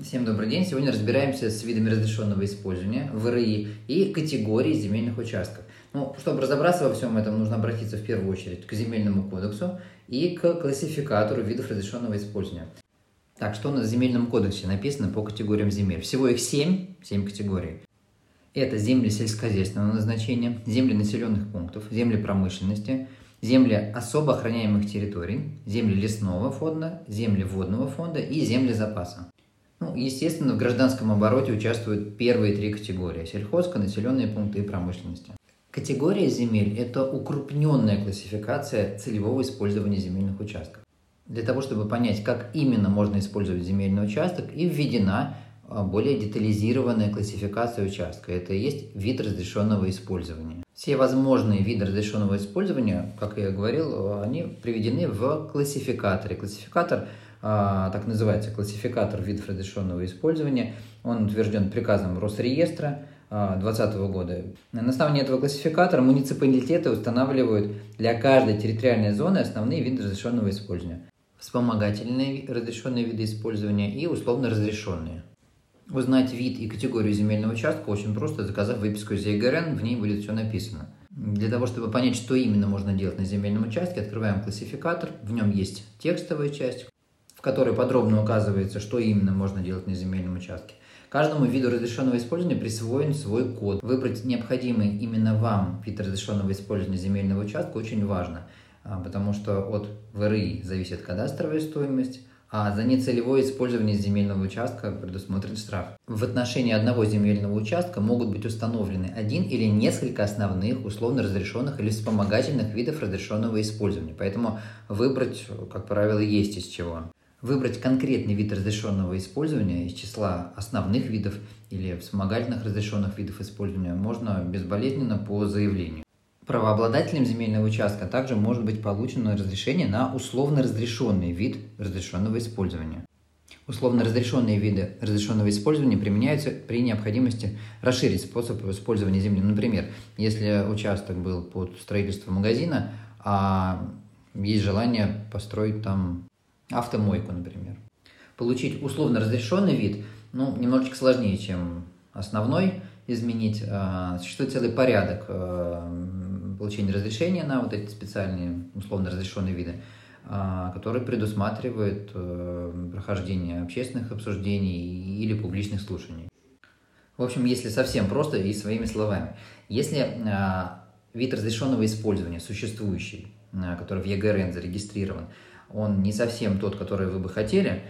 Всем добрый день. Сегодня разбираемся с видами разрешенного использования ВРИ и категории земельных участков. Ну, чтобы разобраться во всем этом, нужно обратиться в первую очередь к земельному кодексу и к классификатору видов разрешенного использования. Так, что в земельном кодексе написано по категориям земель? Всего их 7, 7 категорий. Это земли сельскохозяйственного назначения, земли населенных пунктов, земли промышленности, земли особо охраняемых территорий, земли лесного фонда, земли водного фонда и земли запаса. Ну, естественно, в гражданском обороте участвуют первые три категории – сельхозка, населенные пункты и промышленности. Категория земель – это укрупненная классификация целевого использования земельных участков. Для того, чтобы понять, как именно можно использовать земельный участок, и введена а, более детализированная классификация участка. Это и есть вид разрешенного использования. Все возможные виды разрешенного использования, как я говорил, они приведены в классификаторе. Классификатор а, так называется классификатор видов разрешенного использования. Он утвержден приказом Росреестра 2020 года. На основании этого классификатора муниципалитеты устанавливают для каждой территориальной зоны основные виды разрешенного использования. Вспомогательные разрешенные виды использования и условно разрешенные. Узнать вид и категорию земельного участка очень просто, заказав выписку из ЕГРН, в ней будет все написано. Для того, чтобы понять, что именно можно делать на земельном участке, открываем классификатор. В нем есть текстовая часть, в которой подробно указывается, что именно можно делать на земельном участке. Каждому виду разрешенного использования присвоен свой код. Выбрать необходимый именно вам вид разрешенного использования земельного участка очень важно, а, потому что от ВРИ зависит кадастровая стоимость, а за нецелевое использование земельного участка предусмотрен штраф. В отношении одного земельного участка могут быть установлены один или несколько основных условно разрешенных или вспомогательных видов разрешенного использования, поэтому выбрать, как правило, есть из чего. Выбрать конкретный вид разрешенного использования из числа основных видов или вспомогательных разрешенных видов использования можно безболезненно по заявлению. Правообладателем земельного участка также может быть получено разрешение на условно разрешенный вид разрешенного использования. Условно разрешенные виды разрешенного использования применяются при необходимости расширить способ использования земли. Например, если участок был под строительство магазина, а есть желание построить там автомойку, например. Получить условно разрешенный вид, ну, немножечко сложнее, чем основной изменить. А, существует целый порядок а, получения разрешения на вот эти специальные условно разрешенные виды, а, который предусматривает э, прохождение общественных обсуждений или публичных слушаний. В общем, если совсем просто и своими словами, если а, вид разрешенного использования существующий, который в ЕГРН зарегистрирован, он не совсем тот, который вы бы хотели,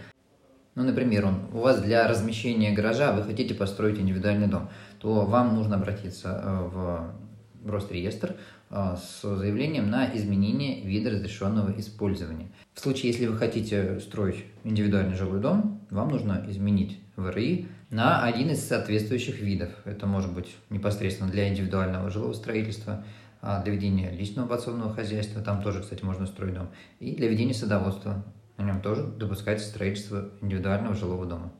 ну, например, он, у вас для размещения гаража вы хотите построить индивидуальный дом, то вам нужно обратиться э, в Росреестр а, с заявлением на изменение вида разрешенного использования. В случае, если вы хотите строить индивидуальный жилой дом, вам нужно изменить ВРИ на один из соответствующих видов. Это может быть непосредственно для индивидуального жилого строительства, для ведения личного подсобного хозяйства, там тоже, кстати, можно строить дом, и для ведения садоводства. На нем тоже допускается строительство индивидуального жилого дома.